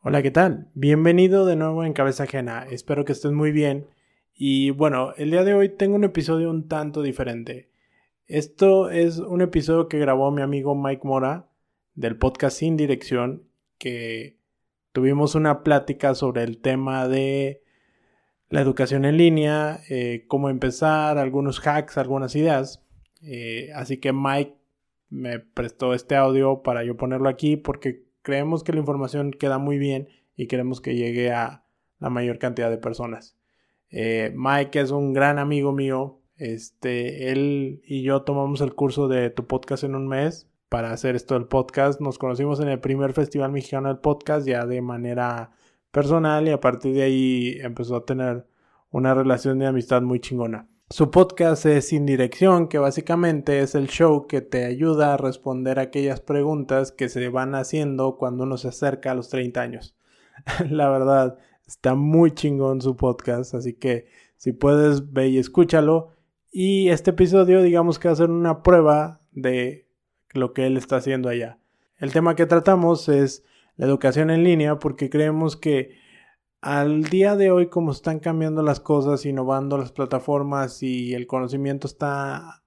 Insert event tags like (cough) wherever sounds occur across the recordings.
Hola, ¿qué tal? Bienvenido de nuevo en Cabeza Ajena. Espero que estés muy bien. Y bueno, el día de hoy tengo un episodio un tanto diferente. Esto es un episodio que grabó mi amigo Mike Mora del podcast Sin Dirección, que tuvimos una plática sobre el tema de la educación en línea, eh, cómo empezar, algunos hacks, algunas ideas. Eh, así que Mike me prestó este audio para yo ponerlo aquí porque creemos que la información queda muy bien y queremos que llegue a la mayor cantidad de personas. Eh, Mike es un gran amigo mío. Este, él y yo tomamos el curso de tu podcast en un mes para hacer esto del podcast. Nos conocimos en el primer festival mexicano del podcast ya de manera personal y a partir de ahí empezó a tener una relación de amistad muy chingona. Su podcast es Sin Dirección, que básicamente es el show que te ayuda a responder aquellas preguntas que se van haciendo cuando uno se acerca a los 30 años. (laughs) La verdad, está muy chingón su podcast, así que si puedes, ve y escúchalo. Y este episodio, digamos que va a ser una prueba de lo que él está haciendo allá. El tema que tratamos es la educación en línea porque creemos que al día de hoy, como están cambiando las cosas, innovando las plataformas y el conocimiento está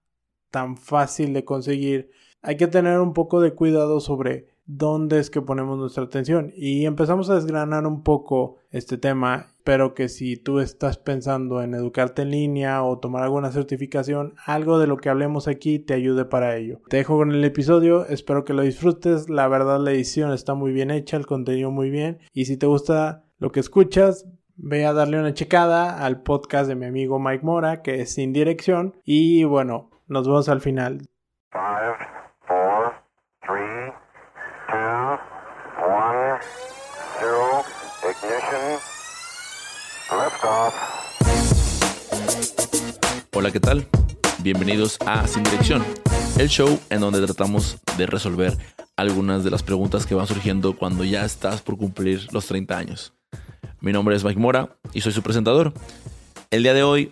tan fácil de conseguir, hay que tener un poco de cuidado sobre dónde es que ponemos nuestra atención. Y empezamos a desgranar un poco este tema. Espero que si tú estás pensando en educarte en línea o tomar alguna certificación, algo de lo que hablemos aquí te ayude para ello. Te dejo con el episodio, espero que lo disfrutes. La verdad la edición está muy bien hecha, el contenido muy bien. Y si te gusta lo que escuchas, ve a darle una checada al podcast de mi amigo Mike Mora, que es Sin Dirección. Y bueno, nos vemos al final. Hola, ¿qué tal? Bienvenidos a Sin Dirección, el show en donde tratamos de resolver algunas de las preguntas que van surgiendo cuando ya estás por cumplir los 30 años. Mi nombre es Mike Mora y soy su presentador. El día de hoy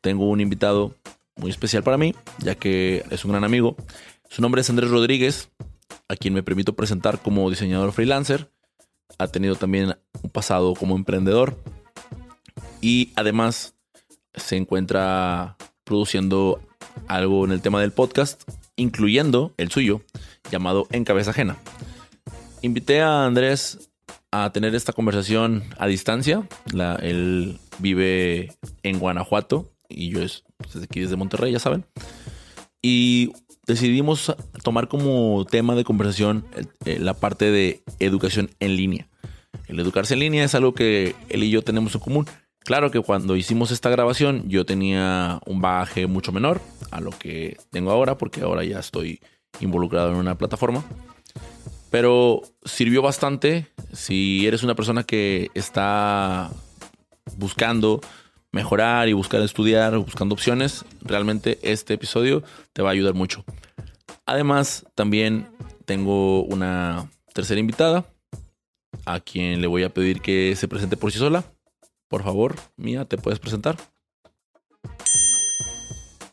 tengo un invitado muy especial para mí, ya que es un gran amigo. Su nombre es Andrés Rodríguez, a quien me permito presentar como diseñador freelancer. Ha tenido también un pasado como emprendedor y además se encuentra produciendo algo en el tema del podcast, incluyendo el suyo, llamado En Cabeza Ajena. Invité a Andrés a tener esta conversación a distancia. Él vive en Guanajuato y yo es desde aquí desde Monterrey, ya saben. Y decidimos tomar como tema de conversación eh, la parte de educación en línea. El educarse en línea es algo que él y yo tenemos en común. Claro que cuando hicimos esta grabación yo tenía un bagaje mucho menor a lo que tengo ahora porque ahora ya estoy involucrado en una plataforma pero sirvió bastante si eres una persona que está buscando mejorar y buscar estudiar, buscando opciones, realmente este episodio te va a ayudar mucho. Además, también tengo una tercera invitada a quien le voy a pedir que se presente por sí sola. Por favor, Mía, ¿te puedes presentar?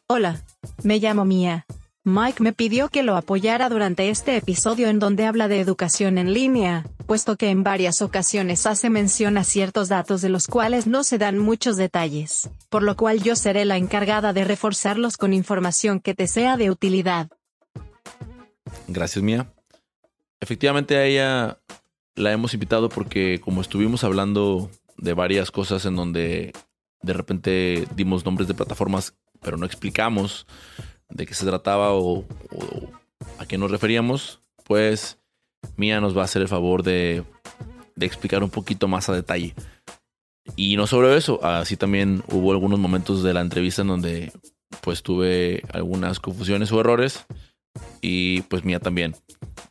Hola, me llamo Mía. Mike me pidió que lo apoyara durante este episodio en donde habla de educación en línea, puesto que en varias ocasiones hace mención a ciertos datos de los cuales no se dan muchos detalles, por lo cual yo seré la encargada de reforzarlos con información que te sea de utilidad. Gracias, Mía. Efectivamente a ella la hemos invitado porque como estuvimos hablando de varias cosas en donde de repente dimos nombres de plataformas, pero no explicamos de qué se trataba o, a qué nos referíamos, pues Mía nos va a hacer el favor de, explicar un poquito más a detalle. Y no solo eso, así también hubo algunos momentos de la entrevista en donde pues tuve algunas confusiones o errores y pues Mía también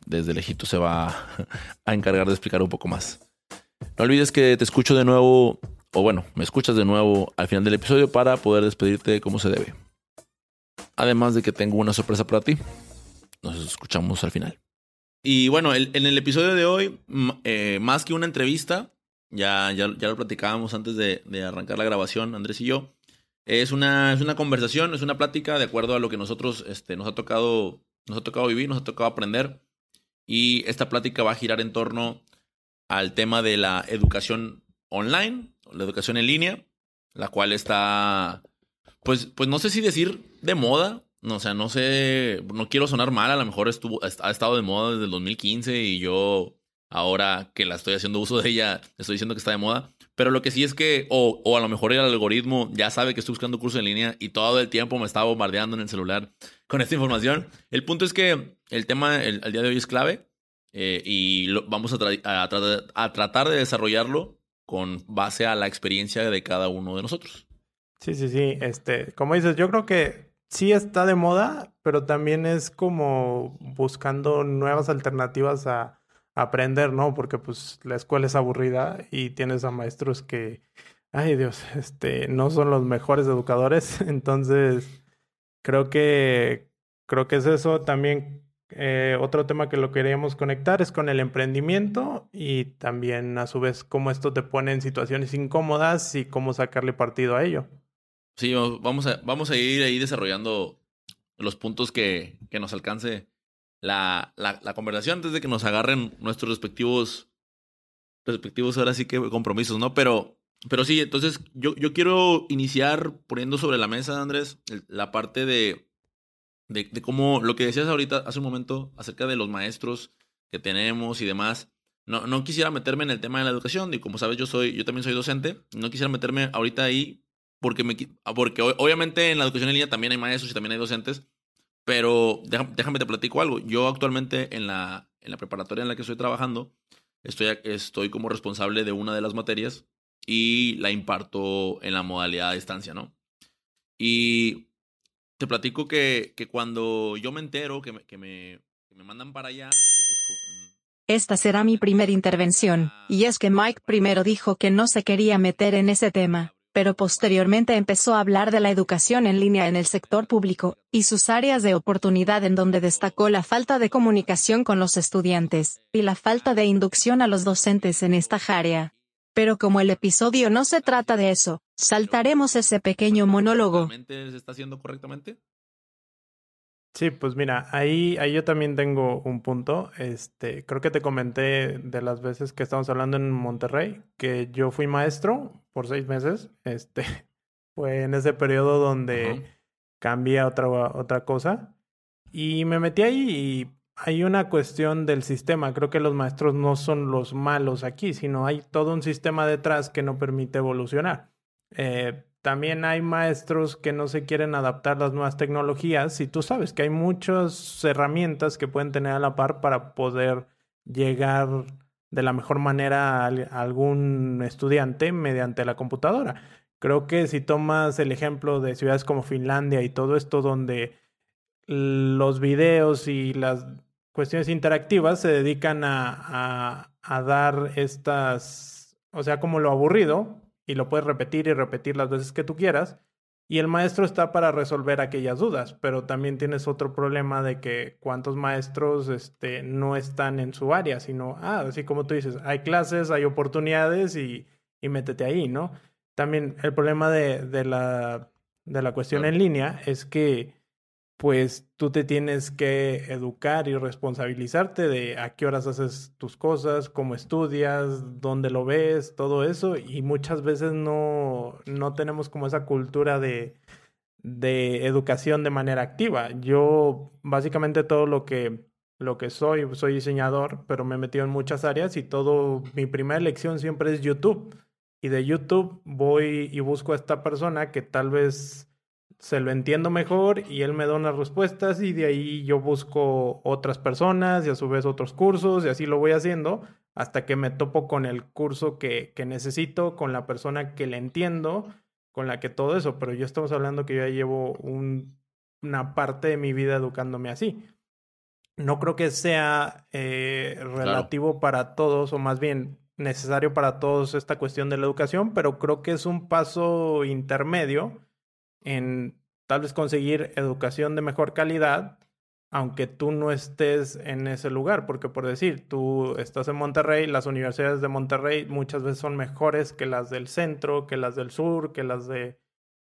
desde lejito se va (laughs) a encargar de explicar un poco más. No olvides que te escucho de nuevo, o bueno, me escuchas de nuevo al final del episodio para poder despedirte como se debe. Además de que tengo una sorpresa para ti. Nos escuchamos al final. Y bueno, en el episodio de hoy, eh, más que una entrevista, ya, ya, ya lo platicábamos antes de, arrancar la grabación, Andrés y yo. Es una, es una conversación, es una plática de acuerdo a lo que nosotros este, nos, ha tocado, nos ha tocado vivir, nos ha tocado aprender. Y esta plática va a girar en torno al tema de la educación online, la educación en línea, la cual está, pues, pues no sé si decir de moda, o sea, no sé, no quiero sonar mal, a lo mejor estuvo, ha estado de moda desde el 2015 y yo ahora que la estoy haciendo uso de ella, estoy diciendo que está de moda. Pero lo que sí es que, o, o a lo mejor el algoritmo ya sabe que estoy buscando curso en línea y todo el tiempo me está bombardeando en el celular con esta información. El punto es que el tema el, día de hoy es clave eh, y lo, vamos a, a, a tratar de desarrollarlo con base a la experiencia de cada uno de nosotros. Sí, sí, sí. Este, como dices, yo creo que sí está de moda, pero también es como buscando nuevas alternativas a, aprender, ¿no? Porque pues la escuela es aburrida y tienes a maestros que, ay Dios, este, no son los mejores educadores. (laughs) Entonces, creo que, creo que es eso. También eh, otro tema que lo queríamos conectar es con el emprendimiento y también a su vez cómo esto te pone en situaciones incómodas y cómo sacarle partido a ello. Sí, vamos a, vamos a ir ahí desarrollando los puntos que, que nos alcance la, la, conversación antes de que nos agarren nuestros respectivos, respectivos ahora sí que compromisos, ¿no? Pero, pero sí, entonces yo, yo quiero iniciar poniendo sobre la mesa, Andrés, la parte de, de, de cómo lo que decías ahorita hace un momento acerca de los maestros que tenemos y demás. No, no quisiera meterme en el tema de la educación, y como sabes, yo soy, yo también soy docente, no quisiera meterme ahorita ahí porque me porque obviamente en la educación en línea también hay maestros y también hay docentes, pero déjame, te platico algo. Yo actualmente en la, en la preparatoria en la que estoy trabajando, estoy, estoy como responsable de una de las materias y la imparto en la modalidad de distancia, ¿no? Y te platico que, que cuando yo me entero que me, que me, que me mandan para allá... Pues, Esta será mi primera intervención, y es que Mike primero dijo que no se quería meter en ese tema pero posteriormente empezó a hablar de la educación en línea en el sector público, y sus áreas de oportunidad en donde destacó la falta de comunicación con los estudiantes, y la falta de inducción a los docentes en esta área. Pero como el episodio no se trata de eso, saltaremos ese pequeño monólogo. ¿Se está haciendo correctamente? Sí, pues mira, ahí, ahí yo también tengo un punto. Este, creo que te comenté de las veces que estamos hablando en Monterrey, que yo fui maestro por seis meses. (laughs) Este, fue en ese periodo donde cambié a otra, otra cosa. Y me metí ahí y hay una cuestión del sistema. Creo que los maestros no son los malos aquí, sino hay todo un sistema detrás que no permite evolucionar. Eh, también hay maestros que no se quieren adaptar a las nuevas tecnologías y tú sabes que hay muchas herramientas que pueden tener a la par para poder llegar de la mejor manera a algún estudiante mediante la computadora. Creo que si tomas el ejemplo de ciudades como Finlandia y todo esto donde los videos y las cuestiones interactivas se dedican a, a dar estas, o sea, como lo aburrido, y lo puedes repetir y repetir las veces que tú quieras. Y el maestro está para resolver aquellas dudas, pero también tienes otro problema de que cuántos maestros este, no están en su área, sino, ah, así como tú dices, hay clases, hay oportunidades y, y métete ahí, ¿no? También el problema de, de, la, de la cuestión en línea es que pues tú te tienes que educar y responsabilizarte de a qué horas haces tus cosas, cómo estudias, dónde lo ves, todo eso. Y muchas veces no, no tenemos como esa cultura de, de educación de manera activa. Yo básicamente todo lo que, lo que soy, soy diseñador, pero me he metido en muchas áreas y todo, mi primera lección siempre es YouTube. Y de YouTube voy y busco a esta persona que tal vez se lo entiendo mejor y él me da unas respuestas y de ahí yo busco otras personas y a su vez otros cursos y así lo voy haciendo hasta que me topo con el curso que, que necesito, con la persona que le entiendo, con la que todo eso, pero yo estamos hablando que yo ya llevo un, una parte de mi vida educándome así. No creo que sea eh, relativo para todos, o más bien necesario para todos esta cuestión de la educación, pero creo que es un paso intermedio en tal vez conseguir educación de mejor calidad, aunque tú no estés en ese lugar, porque por decir, tú estás en Monterrey, las universidades de Monterrey muchas veces son mejores que las del centro, que las del sur, que las de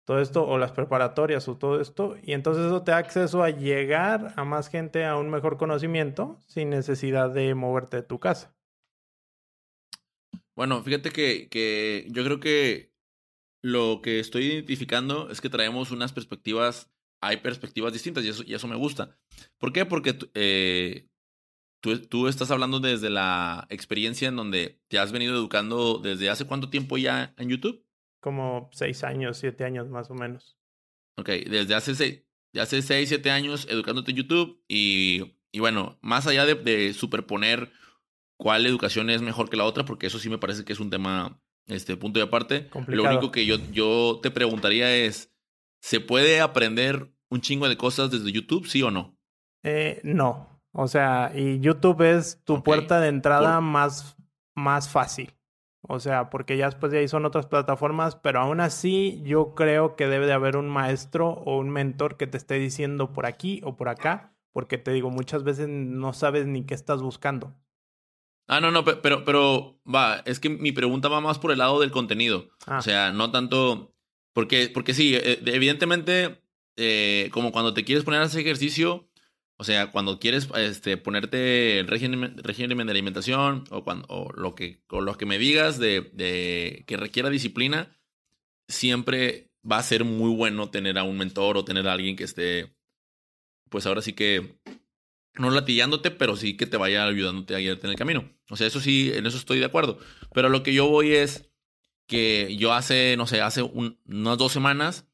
todo esto, o las preparatorias o todo esto, y entonces eso te da acceso a llegar a más gente a un mejor conocimiento sin necesidad de moverte de tu casa. Bueno, fíjate que, que yo creo que lo que estoy identificando es que traemos unas perspectivas, hay perspectivas distintas y eso, y eso me gusta. ¿Por qué? Porque eh, tú, tú estás hablando desde la experiencia en donde te has venido educando desde hace cuánto tiempo ya en YouTube. Como seis años, siete años más o menos. Ok, desde hace seis, hace seis, siete años educándote en YouTube y, y bueno, más allá de, de superponer cuál educación es mejor que la otra, porque eso sí me parece que es un tema, este punto de aparte. Complicado. Lo único que yo, yo te preguntaría es, ¿se puede aprender un chingo de cosas desde YouTube, sí o no? Eh, no. O sea, y YouTube es tu puerta de entrada Por- más, más fácil. O sea, porque ya después de ahí son otras plataformas, pero aún así yo creo que debe de haber un maestro o un mentor que te esté diciendo por aquí o por acá, porque te digo, muchas veces no sabes ni qué estás buscando. Ah, no, no, pe- pero, pero, va, es que mi pregunta va más por el lado del contenido. Ah, O sea, no tanto. Porque, porque sí, eh, evidentemente, eh, como cuando te quieres poner a hacer ejercicio, o sea, cuando quieres este, ponerte el régimen, régimen de alimentación o, cuando, o lo, que, o lo que me digas de, de que requiera disciplina, siempre va a ser muy bueno tener a un mentor o tener a alguien que esté, pues ahora sí que no latillándote, pero sí que te vaya ayudándote a guiarte en el camino. O sea, eso sí, en eso estoy de acuerdo. Pero lo que yo voy es que yo hace, no sé, hace un- unas dos semanas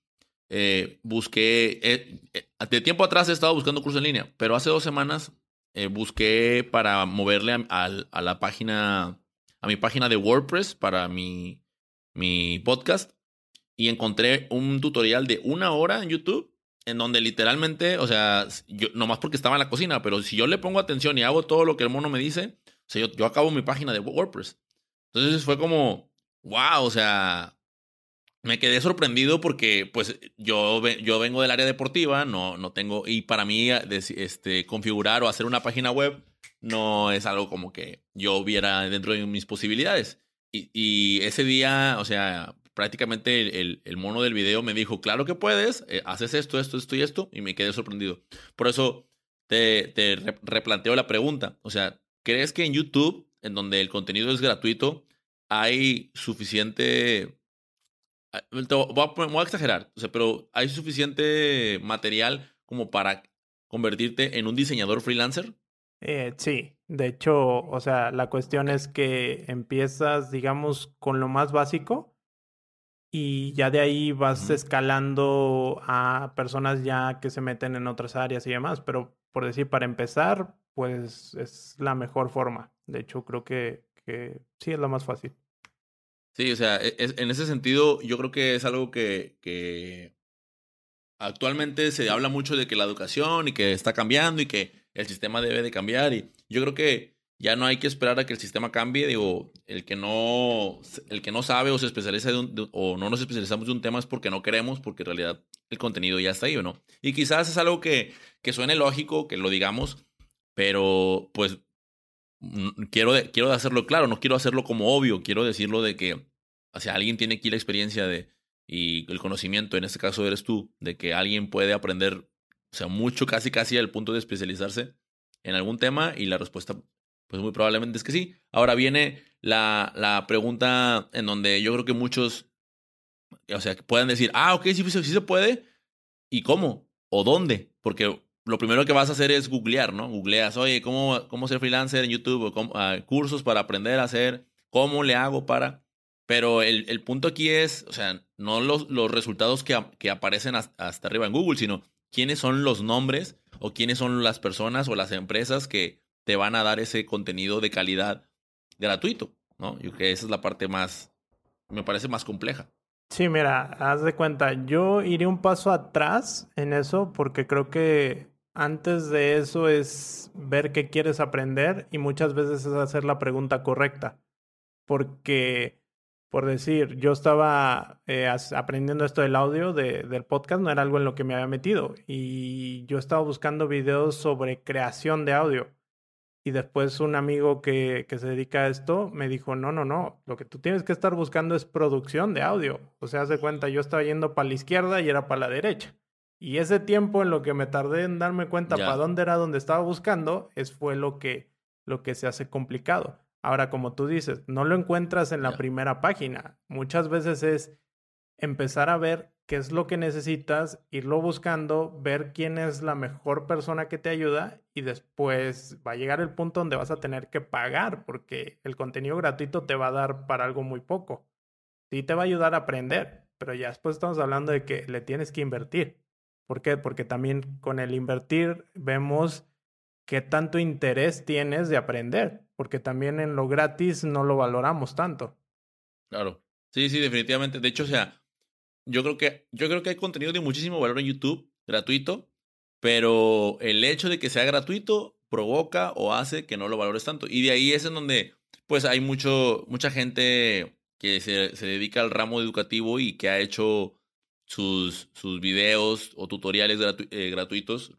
eh, busqué, eh, eh, de tiempo atrás he estado buscando cursos en línea, pero hace dos semanas eh, busqué para moverle a, al- a la página, a mi página de WordPress para mi, mi podcast y encontré un tutorial de una hora en YouTube en donde literalmente, o sea, yo, nomás porque estaba en la cocina, pero si yo le pongo atención y hago todo lo que el mono me dice, sea, yo, yo acabo mi página de WordPress. Entonces fue como, wow, o sea, me quedé sorprendido porque pues yo, yo vengo del área deportiva, no, no tengo, y para mí des- este, configurar o hacer una página web no es algo como que yo viera dentro de mis posibilidades. Y, y ese día, o sea, prácticamente el, el- mono del video me dijo, claro que puedes, eh, haces esto, esto, esto y esto, y me quedé sorprendido. Por eso te, te re- replanteo la pregunta. O sea, ¿crees que en YouTube, en donde el contenido es gratuito, hay suficiente... ah, Voy a, poner- voy a exagerar, o sea, pero hay suficiente material como para convertirte en un diseñador freelancer? Eh, sí, de hecho, o sea, la cuestión es que empiezas, digamos, con lo más básico y ya de ahí vas escalando a personas ya que se meten en otras áreas y demás, pero por decir, para empezar, pues es la mejor forma. De hecho, creo que, que sí es la más fácil. Sí, o sea, e- es- en ese sentido, yo creo que es algo que, que actualmente se habla mucho de que la educación y que está cambiando y que el sistema debe de cambiar. Y yo creo que ya no hay que esperar a que el sistema cambie. Digo, el que no, el que no sabe o se especializa de un- o no nos especializamos de un tema es porque no queremos, porque en realidad el contenido ya está ahí o no. Y quizás es algo que, que suene lógico, que lo digamos, pero pues mm, quiero, quiero hacerlo claro, no quiero hacerlo como obvio, quiero decirlo de que, o sea, alguien tiene aquí la experiencia de, y el conocimiento, en este caso eres tú, de que alguien puede aprender, o sea, mucho, casi, casi al punto de especializarse en algún tema y la respuesta, pues muy probablemente es que sí. Ahora viene la, la pregunta en donde yo creo que muchos, o sea, puedan decir, ah, ok, sí, sí, sí se puede, ¿y cómo? ¿O dónde? Porque lo primero que vas a hacer es googlear, ¿no? Googleas, oye, ¿cómo, cómo ser freelancer en YouTube? O cómo- ah, cursos para aprender a hacer, ¿cómo le hago para...? Pero el, el punto aquí es, o sea, no los, los resultados que, que aparecen has- hasta arriba en Google, sino quiénes son los nombres o quiénes son las personas o las empresas que te van a dar ese contenido de calidad gratuito, ¿no? Yo creo que esa es la parte más, me parece más compleja. Sí, mira, haz de cuenta, yo iré un paso atrás en eso porque creo que antes de eso es ver qué quieres aprender y muchas veces es hacer la pregunta correcta. Porque, por decir, yo estaba eh, aprendiendo esto del audio de- del podcast, no era algo en lo que me había metido y yo estaba buscando videos sobre creación de audio. Y después un amigo que, que se dedica a esto me dijo, no, no, no, lo que tú tienes que estar buscando es producción de audio. O sea, haz de cuenta, yo estaba yendo para la izquierda y era para la derecha. Y ese tiempo en lo que me tardé en darme cuenta Ya. para dónde era donde estaba buscando, es fue lo que, lo que se hace complicado. Ahora, como tú dices, no lo encuentras en la Ya. primera página. Muchas veces es empezar a ver qué es lo que necesitas, irlo buscando, ver quién es la mejor persona que te ayuda y después va a llegar el punto donde vas a tener que pagar porque el contenido gratuito te va a dar para algo muy poco. Sí te va a ayudar a aprender, pero ya después estamos hablando de que le tienes que invertir. ¿Por qué? Porque también con el invertir vemos qué tanto interés tienes de aprender, porque también en lo gratis no lo valoramos tanto. Claro. Sí, sí, definitivamente. De hecho, o sea, yo creo que, yo creo que hay contenido de muchísimo valor en YouTube, gratuito, pero el hecho de que sea gratuito provoca o hace que no lo valores tanto. Y de ahí es en donde, pues, hay mucho, mucha gente que se, se dedica al ramo educativo y que ha hecho sus, sus videos o tutoriales eh, gratuitos,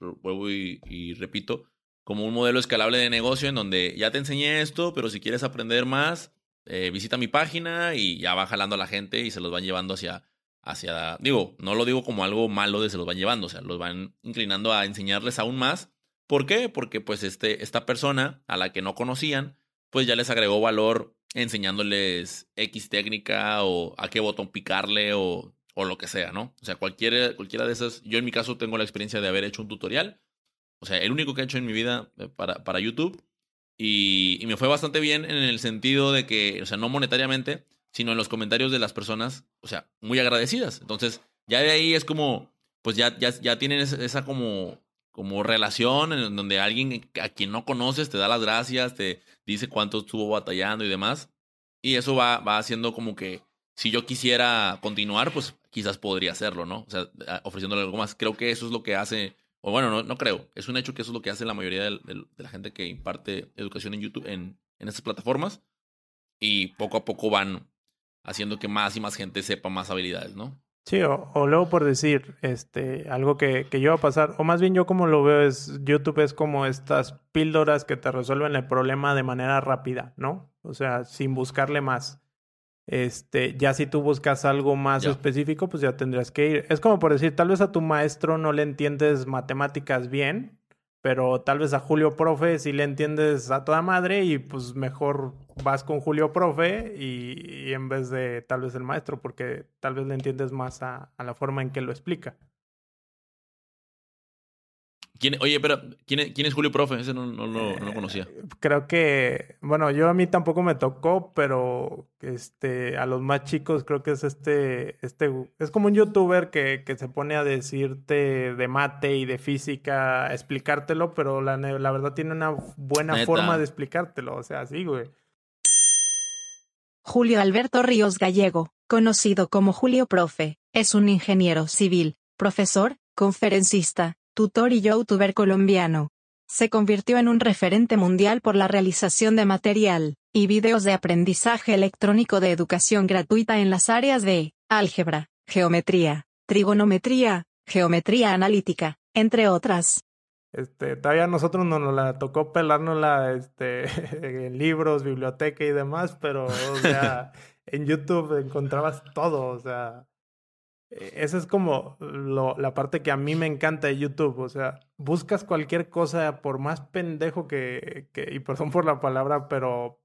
y repito, como un modelo escalable de negocio en donde ya te enseñé esto, pero si quieres aprender más, eh, visita mi página y ya va jalando a la gente y se los van llevando hacia, hacia, digo, no lo digo como algo malo de se los van llevando, o sea, los van inclinando a enseñarles aún más. ¿Por qué? Porque pues este, esta persona a la que no conocían, pues ya les agregó valor enseñándoles X técnica o a qué botón picarle o, o lo que sea, ¿no? O sea, cualquiera, cualquiera de esas, yo en mi caso tengo la experiencia de haber hecho un tutorial, o sea, el único que he hecho en mi vida eh, para, para YouTube y, y me fue bastante bien en el sentido de que, o sea, no monetariamente, sino en los comentarios de las personas, o sea, muy agradecidas. Entonces, ya de ahí es como, pues ya, ya, ya tienen esa, como, como relación en donde alguien a quien no conoces te da las gracias, te dice cuánto estuvo batallando y demás. Y eso va, va haciendo como que si yo quisiera continuar, pues quizás podría hacerlo, ¿no? O sea, ofreciéndole algo más. Creo que eso es lo que hace, o bueno, no, no creo, es un hecho que eso es lo que hace la mayoría de la gente que imparte educación en YouTube, en, en estas plataformas. Y poco a poco van haciendo que más y más gente sepa más habilidades, ¿no? Sí, o, o luego por decir, este, algo que, que yo va a pasar, o más bien yo como lo veo es, YouTube es como estas píldoras que te resuelven el problema de manera rápida, ¿no? O sea, sin buscarle más. Este, ya si tú buscas algo más Ya. específico, pues ya tendrías que ir. Es como por decir, tal vez a tu maestro no le entiendes matemáticas bien, pero tal vez a Julio Profe sí le entiendes a toda madre y pues mejor vas con Julio Profe y, y en vez de tal vez el maestro, porque tal vez le entiendes más a, a la forma en que lo explica. ¿Quién, oye, pero ¿quién, es- quién es Julio Profe? Ese no, no, lo- no lo conocía. Creo que, bueno, yo a mí tampoco me tocó, pero este, a los más chicos creo que es este, este, es como un youtuber que, que se pone a decirte de mate y de física, a explicártelo, pero la, verdad tiene una buena Neta. forma de explicártelo, o sea, así, güey. Julio Alberto Ríos Gallego, conocido como Julio Profe, es un ingeniero civil, profesor, conferencista, tutor y youtuber colombiano. Se convirtió en un referente mundial por la realización de material y videos de aprendizaje electrónico de educación gratuita en las áreas de álgebra, geometría, trigonometría, geometría analítica, entre otras. Este, todavía a nosotros no nos la tocó pelárnosla este, (laughs) en libros, biblioteca y demás, pero, o sea, (laughs) en YouTube encontrabas todo, o sea, esa es como lo, la parte que a mí me encanta de YouTube, o sea, buscas cualquier cosa, por más pendejo que, que, y perdón por la palabra, pero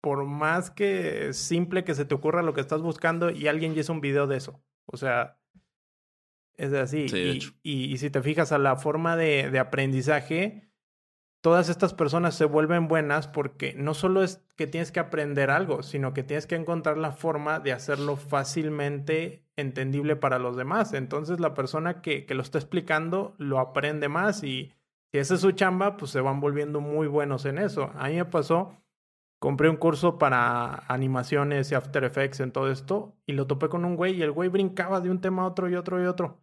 por más que simple que se te ocurra lo que estás buscando y alguien ya hizo un video de eso, o sea, es así. Sí, de y, hecho. y- y si te fijas a la forma de, de aprendizaje, todas estas personas se vuelven buenas porque no solo es que tienes que aprender algo, sino que tienes que encontrar la forma de hacerlo fácilmente entendible para los demás. Entonces la persona que, que lo está explicando lo aprende más y si esa es su chamba, pues se van volviendo muy buenos en eso. A mí me pasó, compré un curso para animaciones y After Effects en todo esto y lo topé con un güey y el güey brincaba de un tema a otro y otro y otro.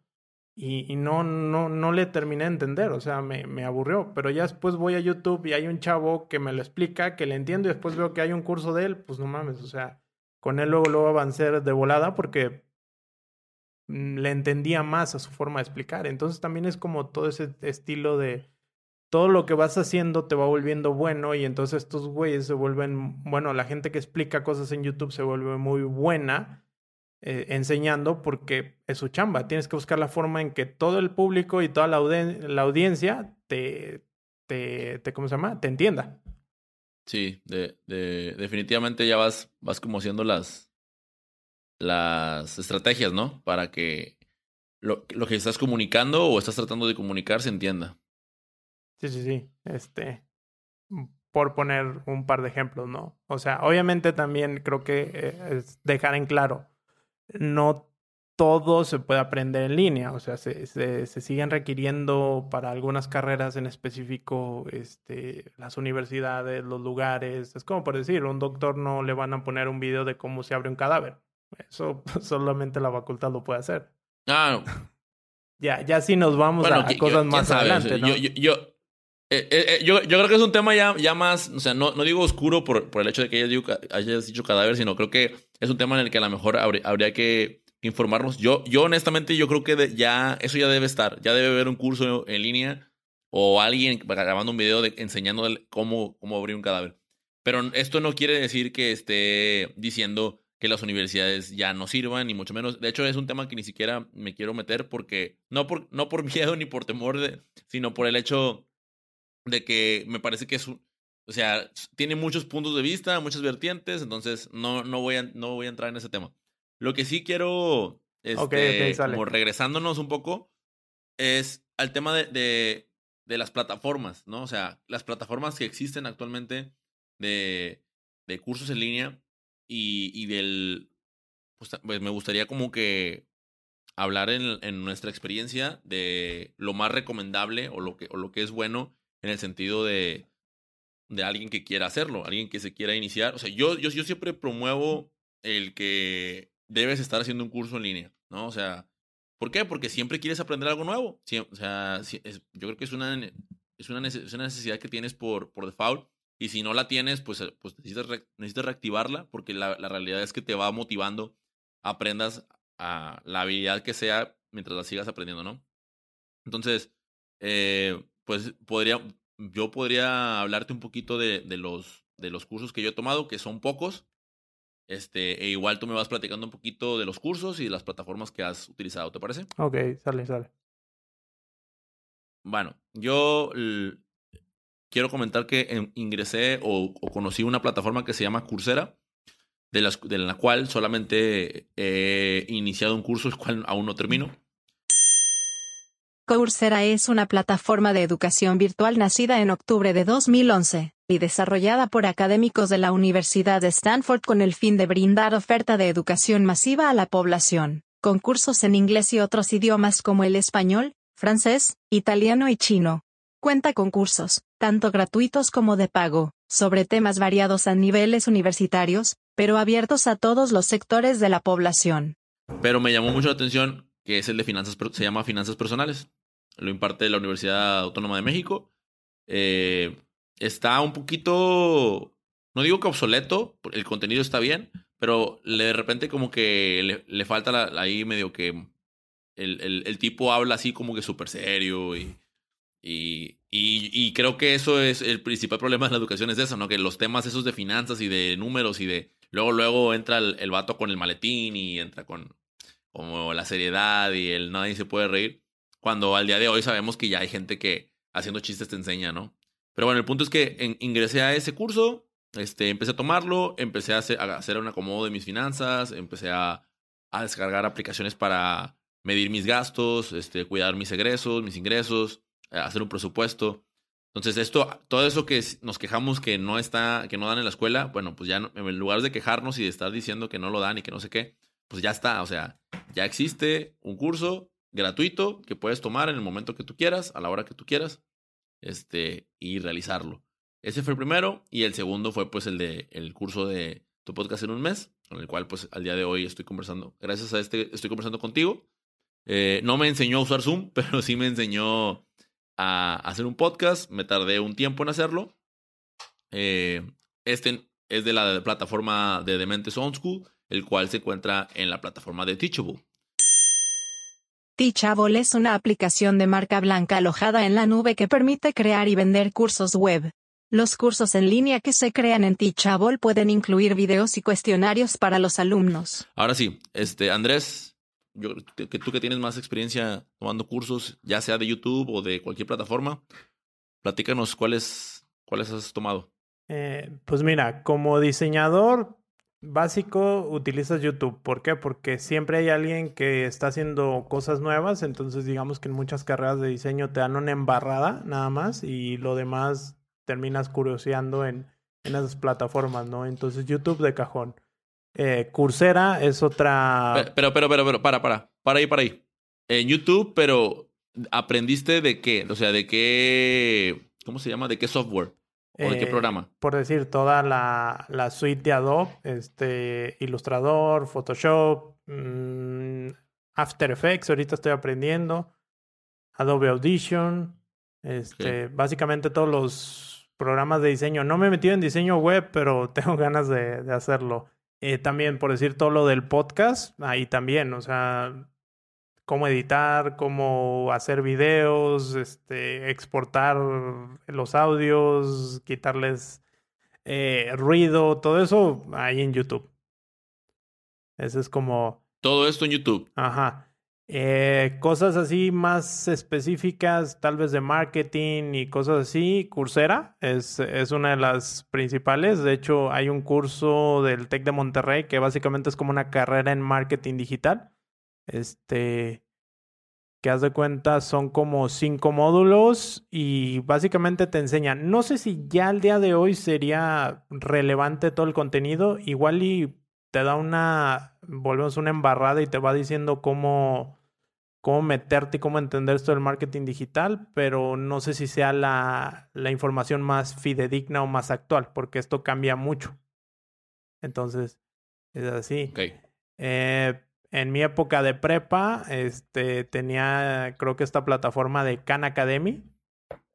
Y, y no, no, no le terminé de entender, o sea, me, me aburrió. Pero ya después voy a YouTube y hay un chavo que me lo explica, que le entiendo y después veo que hay un curso de él, pues no mames, o sea, con él luego, luego avancé de volada porque le entendía más a su forma de explicar. Entonces también es como todo ese estilo de todo lo que vas haciendo te va volviendo bueno y entonces estos güeyes se vuelven, bueno, la gente que explica cosas en YouTube se vuelve muy buena eh, enseñando porque es su chamba. Tienes que buscar la forma en que todo el público y toda la audiencia te, te, te, ¿cómo se llama? Te entienda. Sí, de, de, definitivamente ya vas, vas como haciendo las, las estrategias, ¿no? Para que lo, lo que estás comunicando o estás tratando de comunicar se entienda. Sí, sí, sí. Este, por poner un par de ejemplos, ¿no? O sea, obviamente también creo que eh, es dejar en claro, no todo se puede aprender en línea, o sea, se, se, se, siguen requiriendo para algunas carreras en específico este, las universidades, los lugares, es como por decir, un doctor no le van a poner un video de cómo se abre un cadáver, eso (laughs) solamente la facultad lo puede hacer. Ah, ya, ya sí nos vamos bueno, a, cosas más adelante, ¿no? Yo, yo, yo, eh, eh, eh, yo, yo, creo que es un tema ya, ya más, o sea, no, no digo oscuro por, por el hecho de que hayas dicho, hayas dicho, cadáver, sino creo que es un tema en el que a lo mejor habría, habría que informarnos. Yo, yo honestamente, yo creo que de, ya eso ya debe estar, ya debe haber un curso en línea o alguien grabando un video de, enseñando cómo, cómo abrir un cadáver. Pero esto no quiere decir que esté diciendo que las universidades ya no sirvan, ni mucho menos. De hecho, es un tema que ni siquiera me quiero meter porque, no por, no por (laughs) miedo ni por temor, de, sino por el hecho de que me parece que es un, o sea, tiene muchos puntos de vista, muchas vertientes, entonces no, no, voy, a, no voy a entrar en ese tema. Lo que sí quiero, este, como regresándonos un poco, es al tema de, de, de, las plataformas, ¿no? O sea, las plataformas que existen actualmente de, de cursos en línea y, y del, pues, pues me gustaría como que hablar en, nuestra experiencia de lo más recomendable o lo que, o lo que es bueno en el sentido de, de alguien que quiera hacerlo, alguien que se quiera iniciar. O sea, yo, yo, yo siempre promuevo el que debes estar haciendo un curso en línea, ¿no? O sea, ¿por qué? Porque siempre quieres aprender algo nuevo. o sea, es, yo creo que es una, es una, necesidad que tienes por, por default. Y si no la tienes, pues, eh, pues necesitas, necesitas reactivarla porque la, la, realidad es que te va motivando, aprendas a la habilidad que sea mientras la sigas aprendiendo, ¿no? Entonces, eh, pues podría, yo podría hablarte un poquito de, de, los, de los cursos que yo he tomado, que son pocos, este, e igual tú me vas platicando un poquito de los cursos y de las plataformas que has utilizado, ¿te parece? Ok, sale, sale. Bueno, yo quiero comentar que ingresé o, conocí una plataforma que se llama Coursera, de, de la cual solamente he iniciado un curso, el cual aún no termino. Coursera es una plataforma de educación virtual nacida en octubre de 2011 y desarrollada por académicos de la Universidad de Stanford con el fin de brindar oferta de educación masiva a la población, con cursos en inglés y otros idiomas como el español, francés, italiano y chino. Cuenta con cursos, tanto gratuitos como de pago, sobre temas variados a niveles universitarios, pero abiertos a todos los sectores de la población. Pero me llamó mucho la atención que es el de finanzas, se llama Finanzas Personales. Lo imparte la Universidad Autónoma de México. Eh, está un poquito, no digo que obsoleto, el contenido está bien, pero de repente como que le, falta ahí medio que el, el, el, tipo habla así como que súper serio y, y, y, creo que eso es el principal problema de la educación, es eso, ¿no? Que los temas esos de finanzas y de números y de... Luego, luego entra el, el vato con el maletín y entra con como la seriedad y el nadie se puede reír. Cuando al día de hoy sabemos que ya hay gente que haciendo chistes te enseña, ¿no? Pero bueno, el punto es que ingresé a ese curso, este, empecé a tomarlo, empecé a hacer, un acomodo de mis finanzas, empecé a, a, descargar aplicaciones para medir mis gastos, este, cuidar mis egresos, mis ingresos, hacer un presupuesto. Entonces, esto, todo eso que nos quejamos que no está, que no dan en la escuela, bueno, pues ya no, en lugar de quejarnos y de estar diciendo que no lo dan y que no sé qué, pues ya está, o sea, ya existe un curso gratuito que puedes tomar en el momento que tú quieras, a la hora que tú quieras, este, y realizarlo. Ese fue el primero y el segundo fue pues el de el curso de tu podcast en un mes, con el cual pues al día de hoy estoy conversando. Gracias a este estoy conversando contigo. Eh, no me enseñó a usar Zoom, (laughs) pero sí me enseñó a hacer un podcast. Me tardé un tiempo en hacerlo. Eh, este es de la plataforma de Dementes On School, el cual se encuentra en la plataforma de Teachable. Teachable es una aplicación de marca blanca alojada en la nube que permite crear y vender cursos web. Los cursos en línea que se crean en Teachable pueden incluir videos y cuestionarios para los alumnos. Ahora sí, este Andrés, yo, que tú que tienes más experiencia tomando cursos, ya sea de YouTube o de cualquier plataforma, platícanos cuáles cuáles has tomado. Eh, pues mira, como diseñador básico utilizas YouTube. ¿Por qué? Porque siempre hay alguien que está haciendo cosas nuevas, entonces digamos que en muchas carreras de diseño te dan una embarrada nada más y lo demás terminas curioseando en, en esas plataformas, ¿no? Entonces YouTube de cajón. Eh, Coursera es otra... Pero, pero, pero, pero, para, para, para ahí, para ahí. En YouTube, pero ¿aprendiste de qué? O sea, ¿de qué, cómo se llama? ¿De qué software? ¿O de qué eh, programa? Por decir, toda la, la suite de Adobe, este, Illustrator, Photoshop, mm, After Effects, ahorita estoy aprendiendo, Adobe Audition, este, básicamente todos los programas de diseño. No me he metido en diseño web, pero (laughs) tengo ganas de, de hacerlo. Eh, también, por decir todo lo del podcast, ahí también, o sea, cómo editar, cómo hacer videos, este, exportar los audios, quitarles eh, ruido, todo eso ahí en YouTube. Eso es como... Todo esto en YouTube. Ajá. Eh, cosas así más específicas, tal vez de marketing y cosas así, Coursera es, es una de las principales. De hecho, hay un curso del TEC de Monterrey que básicamente es como una carrera en marketing digital este, que haz de cuenta son como cinco módulos y básicamente te enseñan. No sé si ya al día de hoy sería relevante todo el contenido, igual y te da una, volvemos una embarrada y te va diciendo cómo, cómo meterte y cómo entender esto del marketing digital, pero no sé si sea la, la información más fidedigna o más actual, porque esto cambia mucho. Entonces, es así. Ok. Eh, en mi época de prepa, este, tenía, creo que esta plataforma de Khan Academy.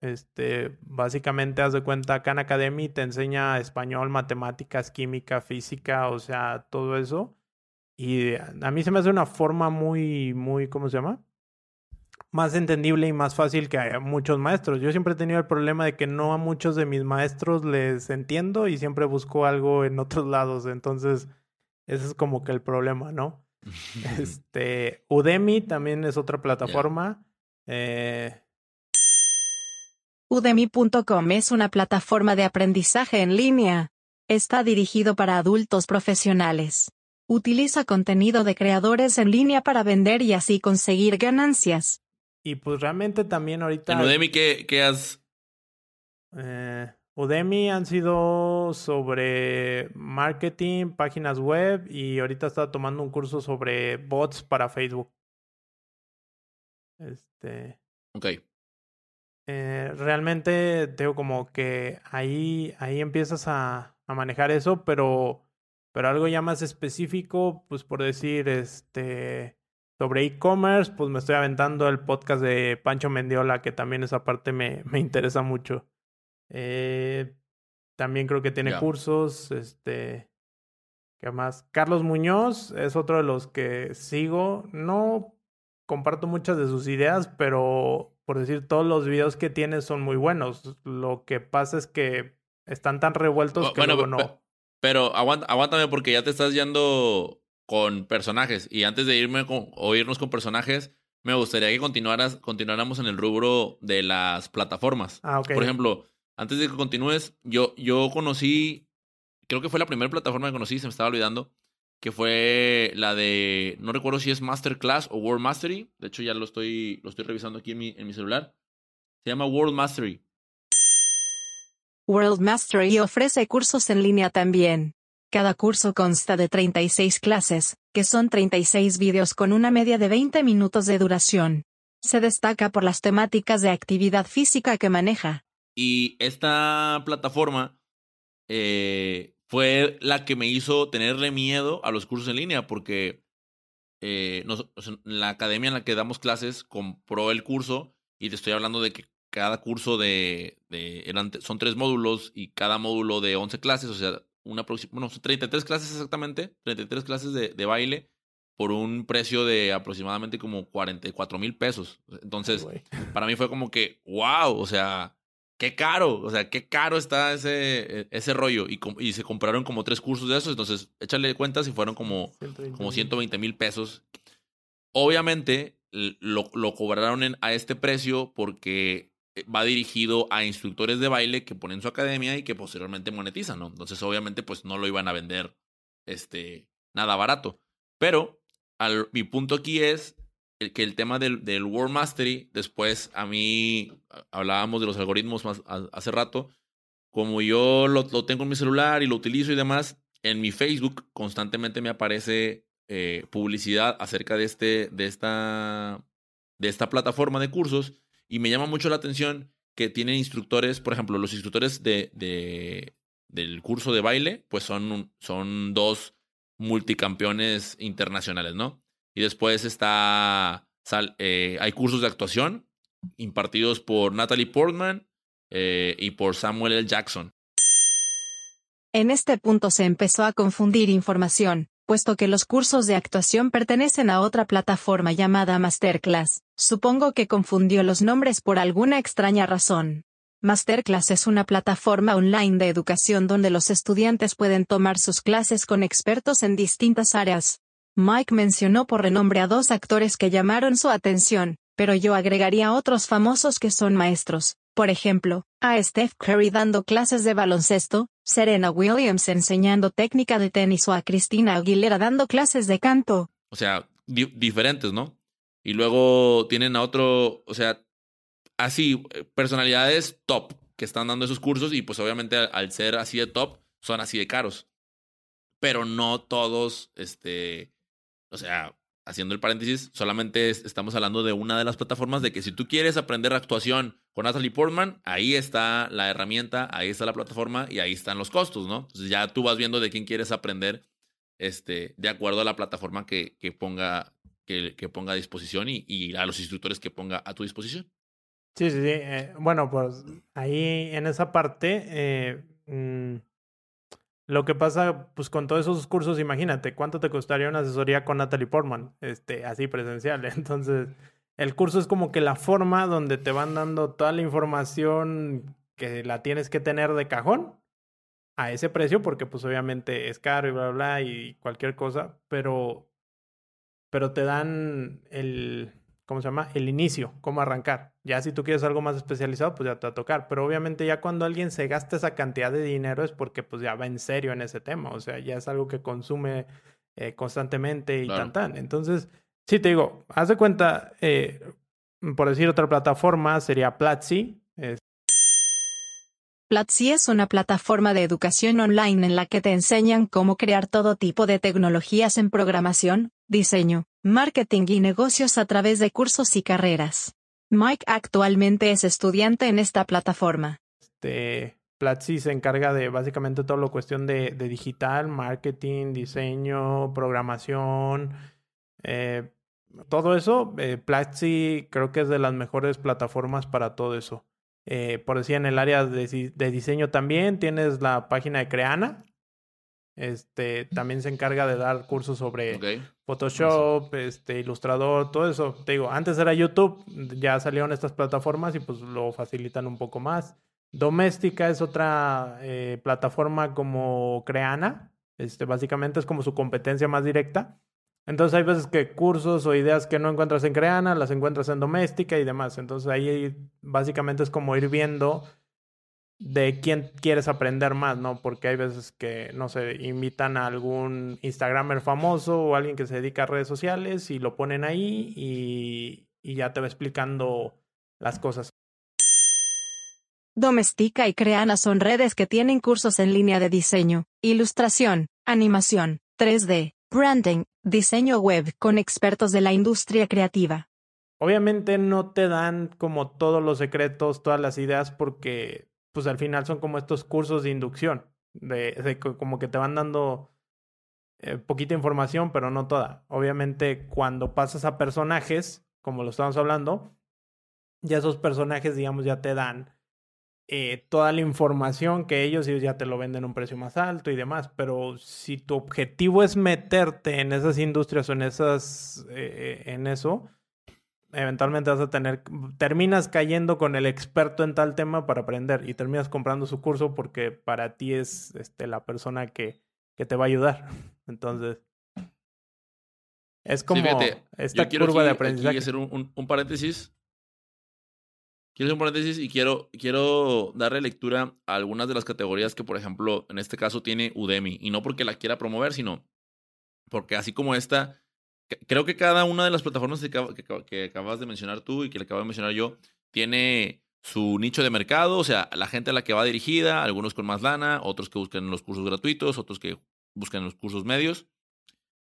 Este, básicamente, haz de cuenta, Khan Academy te enseña español, matemáticas, química, física, o sea, todo eso. Y a mí se me hace una forma muy, muy, ¿cómo se llama? Más entendible y más fácil que a muchos maestros. Yo siempre he tenido el problema de que no a muchos de mis maestros les entiendo y siempre busco algo en otros lados. Entonces, ese es como que el problema, ¿no? (laughs) (laughs) Este, Udemy también es otra plataforma. Eh, Udemy.com es una plataforma de aprendizaje en línea. Está dirigido para adultos profesionales. Utiliza contenido de creadores en línea para vender y así conseguir ganancias. y pues realmente también ahorita. En Udemy, ¿qué, qué has...? Eh, Udemy han sido sobre marketing, páginas web y ahorita está tomando un curso sobre bots para Facebook. Este. Ok. Eh, realmente tengo como que ahí, ahí empiezas a, a manejar eso, pero, pero algo ya más específico, pues por decir, este, sobre e-commerce, pues me estoy aventando el podcast de Pancho Mendiola, que también esa parte me, me interesa mucho. Eh, también creo que tiene cursos, este, ¿qué más? Carlos Muñoz es otro de los que sigo. No comparto muchas de sus ideas, pero por decir, todos los videos que tiene son muy buenos. Lo que pasa es que están tan revueltos que luego no. Pero aguanta- aguántame porque ya te estás yendo con personajes. Y antes de irme con, o irnos con personajes, me gustaría que continuaras, continuáramos en el rubro de las plataformas. Ah. Por ejemplo, antes de que continúes, yo, yo conocí, creo que fue la primera plataforma que conocí, se me estaba olvidando, que fue la de, no recuerdo si es Masterclass o World Mastery. De hecho, ya lo estoy, lo estoy revisando aquí en mi, en mi celular. Se llama World Mastery. World Mastery ofrece cursos en línea también. Cada curso consta de 36 clases, que son 36 vídeos con una media de 20 minutos de duración. Se destaca por las temáticas de actividad física que maneja. Y esta plataforma eh, fue la que me hizo tenerle miedo a los cursos en línea porque eh, la academia en la que damos clases compró el curso y te estoy hablando de que cada curso de, de eran, son tres módulos y cada módulo de 11 clases, o sea, una bueno, son 33 clases exactamente, 33 clases de, de baile por un precio de aproximadamente como 44 mil pesos. Entonces, para mí fue como que, wow, o sea, qué caro, o sea, qué caro está ese, e, ese rollo. Y, se compraron como tres cursos de esos, entonces échale cuentas y fueron como, 120 como mil. 120 mil pesos. Obviamente lo, lo cobraron en- a este precio porque va dirigido a instructores de baile que ponen su academia y que posteriormente monetizan, ¿no? Entonces, obviamente, pues no lo iban a vender este, nada barato. Pero mi punto aquí es el, que el tema del, del World Mastery, después a mí hablábamos de los algoritmos más, hace rato, como yo lo, lo, tengo en mi celular y lo utilizo y demás, en mi Facebook constantemente me aparece eh, publicidad acerca de, este, de, esta, de esta plataforma de cursos y me llama mucho la atención que tienen instructores, por ejemplo, los instructores de, de del curso de baile, pues son, son dos multicampeones internacionales, ¿no? Y después está, eh, hay cursos de actuación impartidos por Natalie Portman eh, y por Samuel L. Jackson. En este punto se empezó a confundir información, puesto que los cursos de actuación pertenecen a otra plataforma llamada Masterclass. Supongo que confundió los nombres por alguna extraña razón. Masterclass es una plataforma online de educación donde los estudiantes pueden tomar sus clases con expertos en distintas áreas. Mike mencionó por renombre a dos actores que llamaron su atención, pero yo agregaría otros famosos que son maestros. Por ejemplo, a Steph Curry dando clases de baloncesto, Serena Williams enseñando técnica de tenis o a Cristina Aguilera dando clases de canto. O sea, diferentes, ¿no? Y luego tienen a otro, o sea, así, personalidades top que están dando esos cursos y pues obviamente al, ser así de top, son así de caros. Pero no todos, este, o sea, haciendo el paréntesis, solamente estamos hablando de una de las plataformas de que si tú quieres aprender actuación con Natalie Portman, ahí está la herramienta, ahí está la plataforma y ahí están los costos, ¿no? Entonces ya tú vas viendo de quién quieres aprender este, de acuerdo a la plataforma que, que ponga, que, ponga a disposición y, y, a los instructores que ponga a tu disposición. Sí, sí, sí. Eh, bueno, pues ahí en esa parte, eh, mm, lo que pasa, pues con todos esos cursos, imagínate, ¿cuánto te costaría una asesoría con Natalie Portman? Este, así presencial. (laughs) Entonces, el curso es como que la forma donde te van dando toda la información que la tienes que tener de cajón a ese precio, porque pues obviamente es caro y bla, bla, bla, y cualquier cosa, pero, pero te dan el, ¿cómo se llama? El inicio, cómo arrancar. Ya si tú quieres algo más especializado, pues ya te va a tocar. Pero obviamente ya cuando alguien se gasta esa cantidad de dinero es porque pues ya va en serio en ese tema. O sea, ya es algo que consume eh, constantemente y tan tan. Entonces, sí te digo, haz de cuenta, eh, por decir otra plataforma, sería Platzi. Platzi es una plataforma de educación online en la que te enseñan cómo crear todo tipo de tecnologías en programación, diseño, marketing y negocios a través de cursos y carreras. Mike actualmente es estudiante en esta plataforma. Este, Platzi se encarga de básicamente todo lo cuestión de, digital, marketing, diseño, programación, eh, todo eso. Eh, Platzi creo que es de las mejores plataformas para todo eso. Eh, por decir, en el área de, de, diseño también tienes la página de Creana, este, también se encarga de dar cursos sobre Photoshop, este, Ilustrador, todo eso. Te digo, antes era YouTube, ya salieron estas plataformas y pues lo facilitan un poco más. Doméstica es otra eh, plataforma como Creana, este, básicamente es como su competencia más directa. Entonces hay veces que cursos o ideas que no encuentras en Creana las encuentras en Doméstica y demás. Entonces ahí básicamente es como ir viendo de quién quieres aprender más, ¿no? Porque hay veces que, no sé, invitan a algún Instagramer famoso o alguien que se dedica a redes sociales y lo ponen ahí y, y ya te va explicando las cosas. Domestica y Creana son redes que tienen cursos en línea de diseño, ilustración, animación, 3D, branding, diseño web con expertos de la industria creativa. Obviamente no te dan como todos los secretos, todas las ideas, porque pues al final son como estos cursos de inducción, de, como que te van dando eh, poquita información, pero no toda. Obviamente cuando pasas a personajes, como lo estamos hablando, ya esos personajes, digamos, ya te dan eh, toda la información que ellos, ellos ya te lo venden a un precio más alto y demás, pero si tu objetivo es meterte en esas industrias o en esas, eh, en eso, eventualmente vas a tener, terminas cayendo con el experto en tal tema para aprender y terminas comprando su curso porque para ti es este, la persona que, que te va a ayudar. (laughs) Entonces, es como esta curva de aprendizaje. hacer un, un, paréntesis. quiero hacer un paréntesis y quiero, quiero darle lectura a algunas de las categorías que, por ejemplo, en este caso tiene Udemy. Y no porque la quiera promover, sino porque así como esta, creo que cada una de las plataformas que, acabas de mencionar tú y que le acabo de mencionar yo, tiene su nicho de mercado, o sea, la gente a la que va dirigida, algunos con más lana, otros que buscan los cursos gratuitos, otros que buscan los cursos medios.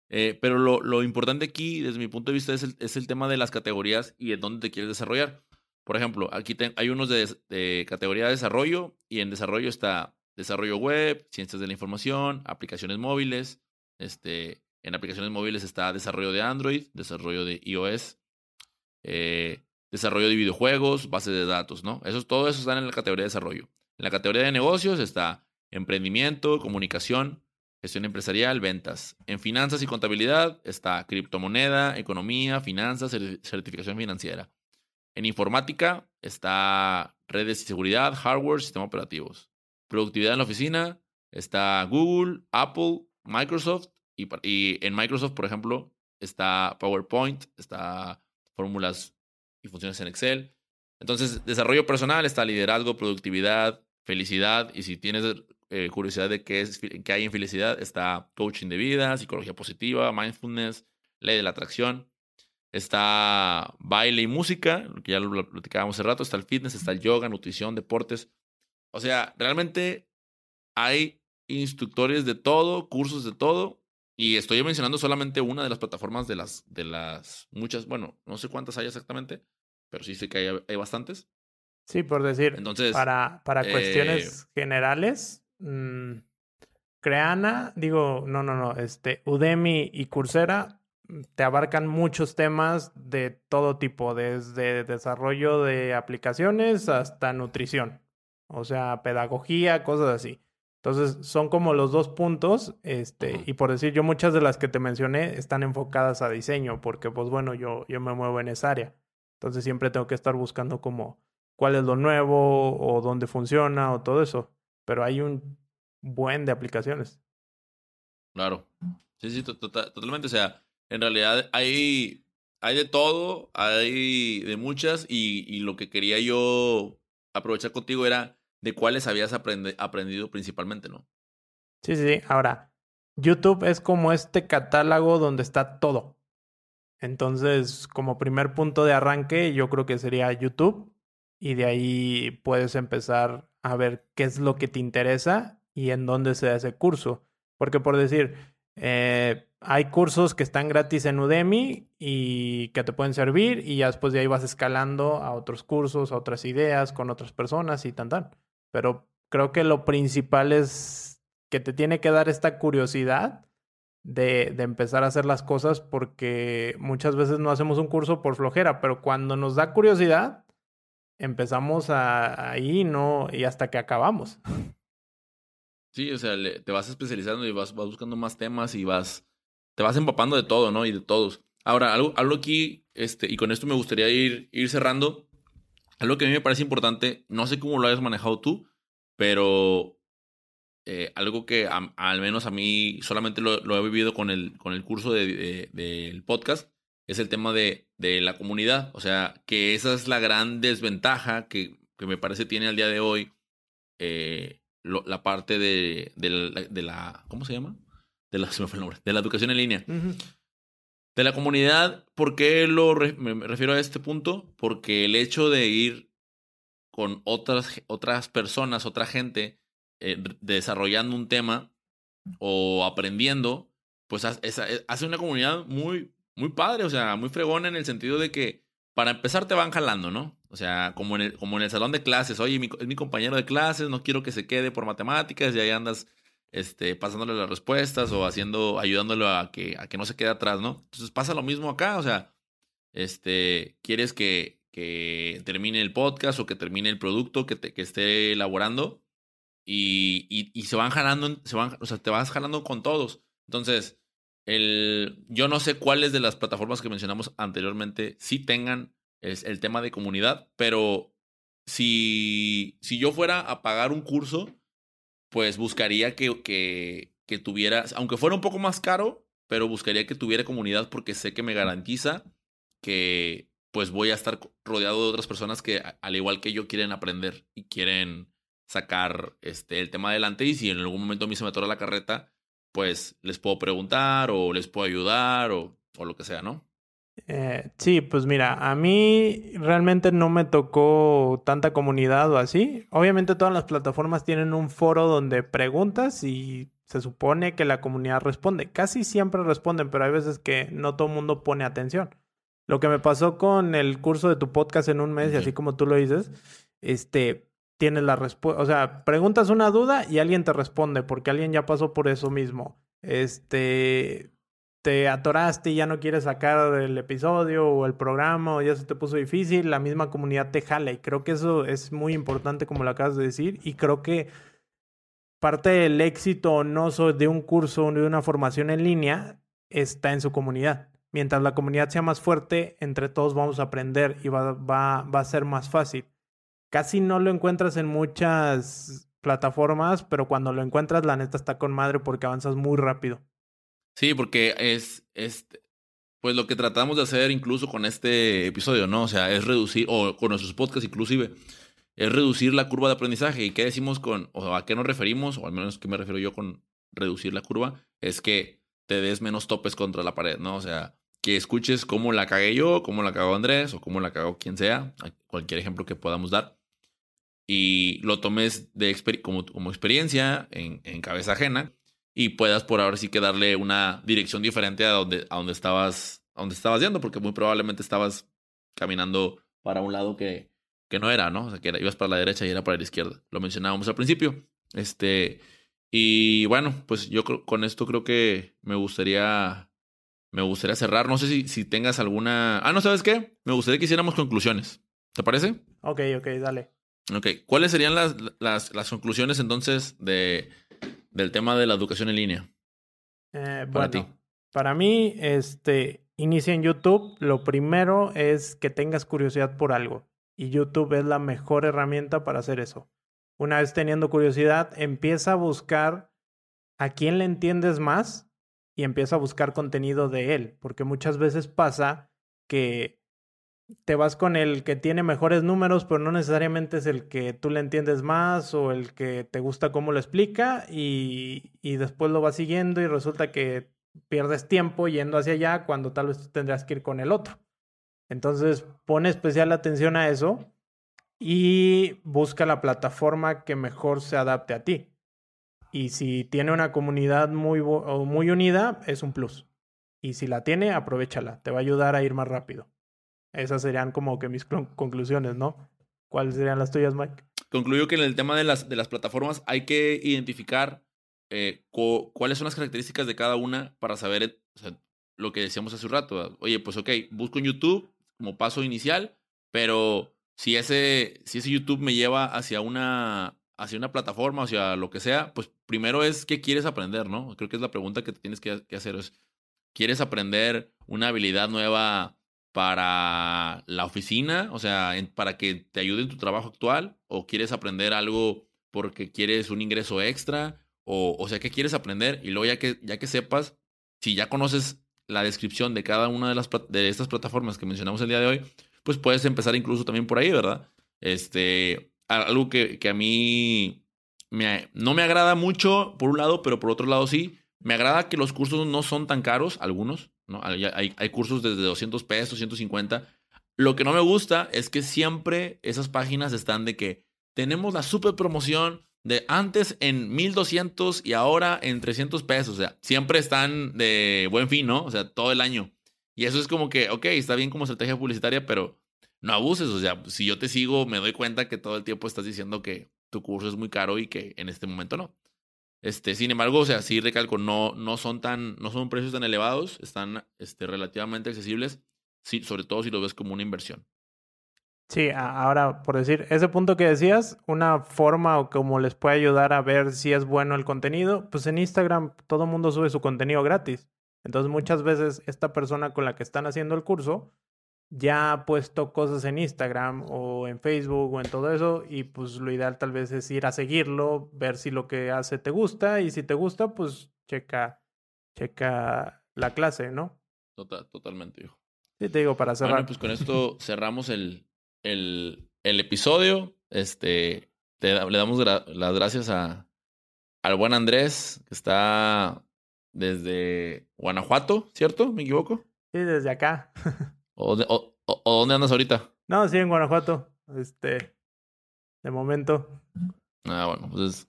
Eh, pero lo, lo, importante aquí, desde mi punto de vista, es el, es el, tema de las categorías y en dónde te quieres desarrollar. Por ejemplo, aquí hay unos de, categoría de desarrollo y en desarrollo está desarrollo web, ciencias de la información, aplicaciones móviles. Este, en aplicaciones móviles está desarrollo de Android, desarrollo de iOS, eh, desarrollo de videojuegos, base de datos, ¿no? Eso, todo eso está en la categoría de desarrollo. En la categoría de negocios está emprendimiento, comunicación, gestión empresarial, ventas. En finanzas y contabilidad está criptomoneda, economía, finanzas, certificación financiera. En informática está redes y seguridad, hardware, sistemas operativos. Productividad en la oficina está Google, Apple, Microsoft y, y en Microsoft, por ejemplo, está PowerPoint, está fórmulas y funciones en Excel. Entonces, desarrollo personal está liderazgo, productividad, felicidad y si tienes eh, curiosidad de qué, es, qué hay en felicidad, está coaching de vida, psicología positiva, mindfulness, ley de la atracción. Está baile y música, que ya lo platicábamos hace rato. Está el fitness, está el yoga, nutrición, deportes. O sea, realmente hay instructores de todo, cursos de todo. Y estoy mencionando solamente una de las plataformas de las, de las muchas, bueno, no sé cuántas hay exactamente, pero sí sé que hay, hay bastantes. Sí, por decir, Entonces, para, para cuestiones eh, generales, Mm, Creana, digo, no, no, no, este, Udemy y Coursera mm, te abarcan muchos temas de todo tipo, desde desarrollo de aplicaciones hasta nutrición, o sea, pedagogía, cosas así. Entonces, son como los dos puntos, este, y por decir, yo muchas de las que te mencioné están enfocadas a diseño, porque pues bueno, yo, yo me muevo en esa área. Entonces, siempre tengo que estar buscando como cuál es lo nuevo o dónde funciona o todo eso pero hay un buen de aplicaciones. Claro. Sí, sí, totalmente. O sea, en realidad hay, hay de todo, hay de muchas, y, y lo que quería yo aprovechar contigo era de cuáles habías aprendido principalmente, ¿no? Sí, sí, Ahora, YouTube es como este catálogo donde está todo. Entonces, como primer punto de arranque, yo creo que sería YouTube. Y de ahí puedes empezar a ver qué es lo que te interesa y en dónde se hace curso. Porque por decir, eh, hay cursos que están gratis en Udemy y que te pueden servir y ya después de ahí vas escalando a otros cursos, a otras ideas, con otras personas y tan tan. Pero creo que lo principal es que te tiene que dar esta curiosidad de, de, empezar a hacer las cosas porque muchas veces no hacemos un curso por flojera, pero cuando nos da curiosidad, empezamos a, ahí no y hasta que acabamos. Sí, o sea, te vas especializando y vas, vas, buscando más temas y vas, te vas empapando de todo, ¿no? Y de todos. Ahora, algo, algo aquí, este, y con esto me gustaría ir, ir cerrando. Algo que a mí me parece importante, no sé cómo lo hayas manejado tú, pero eh, algo que al menos a mí solamente lo, he vivido con el, con el curso del de, podcast, es el tema de, de, la comunidad. O sea, que esa es la gran desventaja que, que me parece tiene al día de hoy eh, la parte de, de, la, ¿Cómo se llama? De la. (laughs) De la educación en línea. De la comunidad, ¿por qué lo me refiero a este punto? Porque el hecho de ir con otras, otras personas, otra gente, eh, desarrollando un tema o aprendiendo, pues hace una comunidad muy, muy padre, o sea, muy fregona en el sentido de que para empezar te van jalando, ¿no? O sea, como en el, como en el salón de clases, oye, es mi compañero de clases, no quiero que se quede por matemáticas y ahí andas este, pasándole las respuestas o haciendo, ayudándolo a que, a que no se quede atrás, ¿no? Entonces pasa lo mismo acá, o sea, este, quieres que, que termine el podcast o que termine el producto que, te, que esté elaborando y, y, se van jalando, se van, o sea, te vas jalando con todos. Entonces, el, yo no sé cuáles de las plataformas que mencionamos anteriormente sí tengan el tema de comunidad, pero si, si yo fuera a pagar un curso, pues buscaría que, que, que tuviera, aunque fuera un poco más caro, pero buscaría que tuviera comunidad porque sé que me garantiza que pues voy a estar rodeado de otras personas que al igual que yo quieren aprender y quieren sacar este, el tema adelante y si en algún momento a mí se me atora la carreta, pues les puedo preguntar o les puedo ayudar o, o lo que sea, ¿no? Eh, sí, pues mira, a mí realmente no me tocó tanta comunidad o así. Obviamente todas las plataformas tienen un foro donde preguntas y se supone que la comunidad responde. Casi siempre responden, pero hay veces que no todo el mundo pone atención. Lo que me pasó con el curso de tu podcast en un mes, y así como tú lo dices, este, tienes la respuesta, o sea, preguntas una duda y alguien te responde porque alguien ya pasó por eso mismo. Este, te atoraste y ya no quieres sacar el episodio o el programa o ya se te puso difícil, la misma comunidad te jala y creo que eso es muy importante como lo acabas de decir y creo que parte del éxito o no de un curso o de una formación en línea está en su comunidad. Mientras la comunidad sea más fuerte, entre todos vamos a aprender y va, va, va a ser más fácil. Casi no lo encuentras en muchas plataformas, pero cuando lo encuentras, la neta está con madre porque avanzas muy rápido. Sí, porque es, es, pues lo que tratamos de hacer incluso con este episodio, ¿no? O sea, es reducir, o con nuestros podcasts inclusive, es reducir la curva de aprendizaje. ¿Y qué decimos con, o a qué nos referimos, o al menos que me refiero yo con reducir la curva? Es que te des menos topes contra la pared, ¿no? O sea, que escuches cómo la cagué yo, cómo la cagó Andrés, o cómo la cagó quien sea, cualquier ejemplo que podamos dar. Y lo tomes de como, como experiencia en, en cabeza ajena y puedas por ahora sí que darle una dirección diferente a donde, a donde estabas, a donde estabas yendo, porque muy probablemente estabas caminando para un lado que, que no era, ¿no? O sea, que ibas para la derecha y era para la izquierda. Lo mencionábamos al principio. Este, y bueno, pues yo con esto creo que me gustaría, me gustaría cerrar. No sé si, si tengas alguna. Ah, no, ¿sabes qué? Me gustaría que hiciéramos conclusiones. ¿Te parece? Ok, ok, dale. Ok, ¿cuáles serían las, las, las conclusiones entonces de, del tema de la educación en línea? Eh, para ti. Para mí, este, inicia en YouTube. Lo primero es que tengas curiosidad por algo. Y YouTube es la mejor herramienta para hacer eso. Una vez teniendo curiosidad, empieza a buscar a quién le entiendes más y empieza a buscar contenido de él. Porque muchas veces pasa que te vas con el que tiene mejores números, pero no necesariamente es el que tú le entiendes más o el que te gusta cómo lo explica y, después lo vas siguiendo y resulta que pierdes tiempo yendo hacia allá cuando tal vez tendrías que ir con el otro. Entonces pone especial atención a eso y busca la plataforma que mejor se adapte a ti. Y si tiene una comunidad muy, muy unida, es un plus. Y si la tiene, aprovechala. Te va a ayudar a ir más rápido. Esas serían como que mis conclusiones, ¿no? ¿Cuáles serían las tuyas, Mike? Concluyo que en el tema de las, de las plataformas hay que identificar eh, cuáles son las características de cada una para saber lo que decíamos hace un rato. Oye, pues ok, busco en YouTube como paso inicial, pero si ese, si ese YouTube me lleva hacia una, hacia una plataforma, hacia lo que sea, pues primero es qué quieres aprender, ¿no? Creo que es la pregunta que tienes que, hacer. Es, ¿quieres aprender una habilidad nueva para la oficina, o sea, para que te ayude en tu trabajo actual, o quieres aprender algo porque quieres un ingreso extra, o, o sea, ¿qué quieres aprender? Y luego ya que, ya que sepas, si ya conoces la descripción de cada una de, las, de estas plataformas que mencionamos el día de hoy, pues puedes empezar incluso también por ahí, ¿verdad? Este, algo que, que a mí me, no me agrada mucho, por un lado, pero por otro lado sí, me agrada que los cursos no son tan caros, algunos, ¿no? Hay, hay, cursos desde 200 pesos, 150. Lo que no me gusta es que siempre esas páginas están de que tenemos la super promoción de antes en 1200 y ahora en 300 pesos. O sea, siempre están de buen fin, ¿no? O sea, todo el año. Y eso es como que, ok, está bien como estrategia publicitaria, pero no abuses. O sea, si yo te sigo, me doy cuenta que todo el tiempo estás diciendo que tu curso es muy caro y que en este momento no. Este, sin embargo, o sea, sí recalco, no, no son tan, no son precios tan elevados, están este, relativamente accesibles, sí, sobre todo si lo ves como una inversión. Sí, ahora, por decir, ese punto que decías, una forma o como les puede ayudar a ver si es bueno el contenido, pues en Instagram todo el mundo sube su contenido gratis. Entonces muchas veces esta persona con la que están haciendo el curso ya ha puesto cosas en Instagram o en Facebook o en todo eso y pues lo ideal tal vez es ir a seguirlo, ver si lo que hace te gusta y si te gusta pues checa checa la clase, ¿no? Total, totalmente, hijo. Sí, te digo, para cerrar. Bueno, pues con esto cerramos el, el, el episodio. Este, le damos las gracias a, al buen Andrés, que está desde Guanajuato, ¿cierto? ¿Me equivoco? Sí, desde acá. (laughs) ¿O, o, dónde andas ahorita? No, sí, en Guanajuato. Este, de momento. Ah, bueno, pues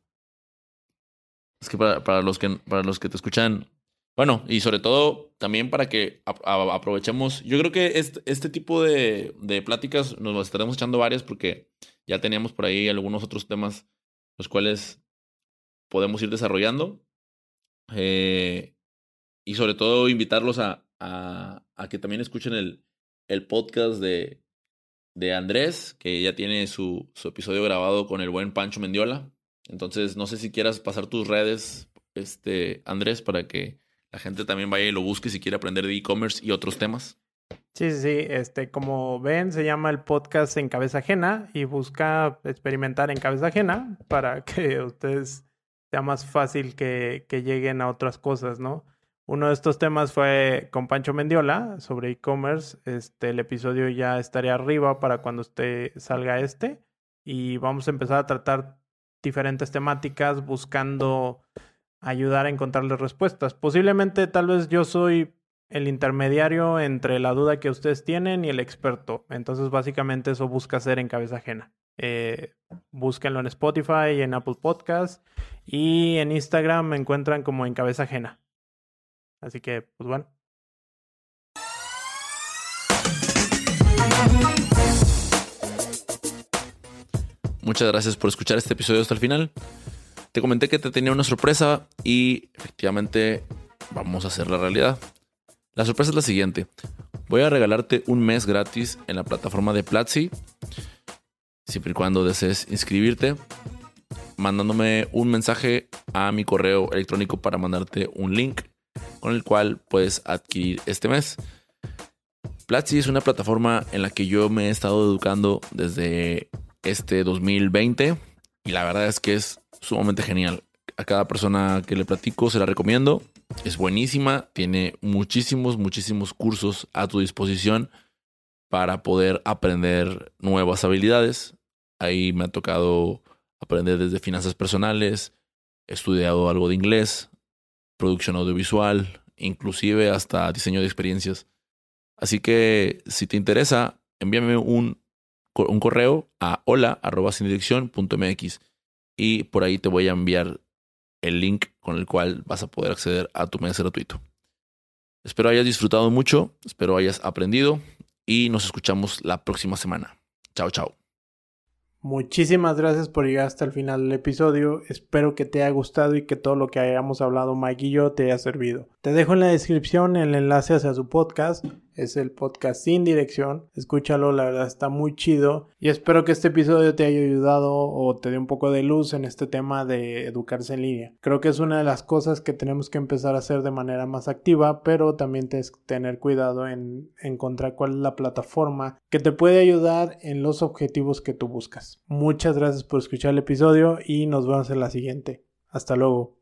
es que para, para, los que para los que te escuchan, bueno, y sobre todo también para que aprovechemos, yo creo que este, este tipo de, de pláticas nos estaremos echando varias porque ya teníamos por ahí algunos otros temas los cuales podemos ir desarrollando. Eh, y sobre todo invitarlos a, a, a que también escuchen el, el podcast de, de Andrés, que ya tiene su, su episodio grabado con el buen Pancho Mendiola. Entonces, no sé si quieras pasar tus redes, este, Andrés, para que la gente también vaya y lo busque si quiere aprender de e-commerce y otros temas. Sí, sí, sí. Este, como ven, se llama el podcast en cabeza ajena y busca experimentar en cabeza ajena para (laughs) que ustedes sea más fácil que, que lleguen a otras cosas, ¿no? Uno de estos temas fue con Pancho Mendiola sobre e-commerce. Este, el episodio ya estaría arriba para cuando usted salga este. Y vamos a empezar a tratar diferentes temáticas buscando ayudar a encontrarles respuestas. Posiblemente tal vez yo soy el intermediario entre la duda que ustedes tienen y el experto. Entonces básicamente eso busca hacer en cabeza ajena. Eh, búsquenlo en Spotify en Apple Podcast y en Instagram me encuentran como en cabeza ajena. Así que, pues bueno. Muchas gracias por escuchar este episodio hasta el final. Te comenté que te tenía una sorpresa y efectivamente vamos a hacer la realidad. La sorpresa es la siguiente. Voy a regalarte un mes gratis en la plataforma de Platzi, siempre y cuando desees inscribirte, mandándome un mensaje a mi correo electrónico para mandarte un link con el cual puedes adquirir este mes. Platzi es una plataforma en la que yo me he estado educando desde este 2020 y la verdad es que es sumamente genial. A cada persona que le platico se la recomiendo. Es buenísima, tiene muchísimos, muchísimos cursos a tu disposición para poder aprender nuevas habilidades. Ahí me ha tocado aprender desde finanzas personales, he estudiado algo de inglés, producción audiovisual, inclusive hasta diseño de experiencias. Así que si te interesa, envíame un, un correo a hola.mx y por ahí te voy a enviar el link con el cual vas a poder acceder a tu mes gratuito. Espero hayas disfrutado mucho, espero hayas aprendido y nos escuchamos la próxima semana. Chao, chao. Muchísimas gracias por llegar hasta el final del episodio. Espero que te haya gustado y que todo lo que hayamos hablado Mike y yo te haya servido. Te dejo en la descripción el enlace hacia su podcast es el podcast Sin Dirección. Escúchalo, la verdad está muy chido. Y espero que este episodio te haya ayudado o te dé un poco de luz en este tema de educarse en línea. Creo que es una de las cosas que tenemos que empezar a hacer de manera más activa, pero también tienes tener cuidado en encontrar cuál es la plataforma que te puede ayudar en los objetivos que tú buscas. Muchas gracias por escuchar el episodio y nos vemos en la siguiente. Hasta luego.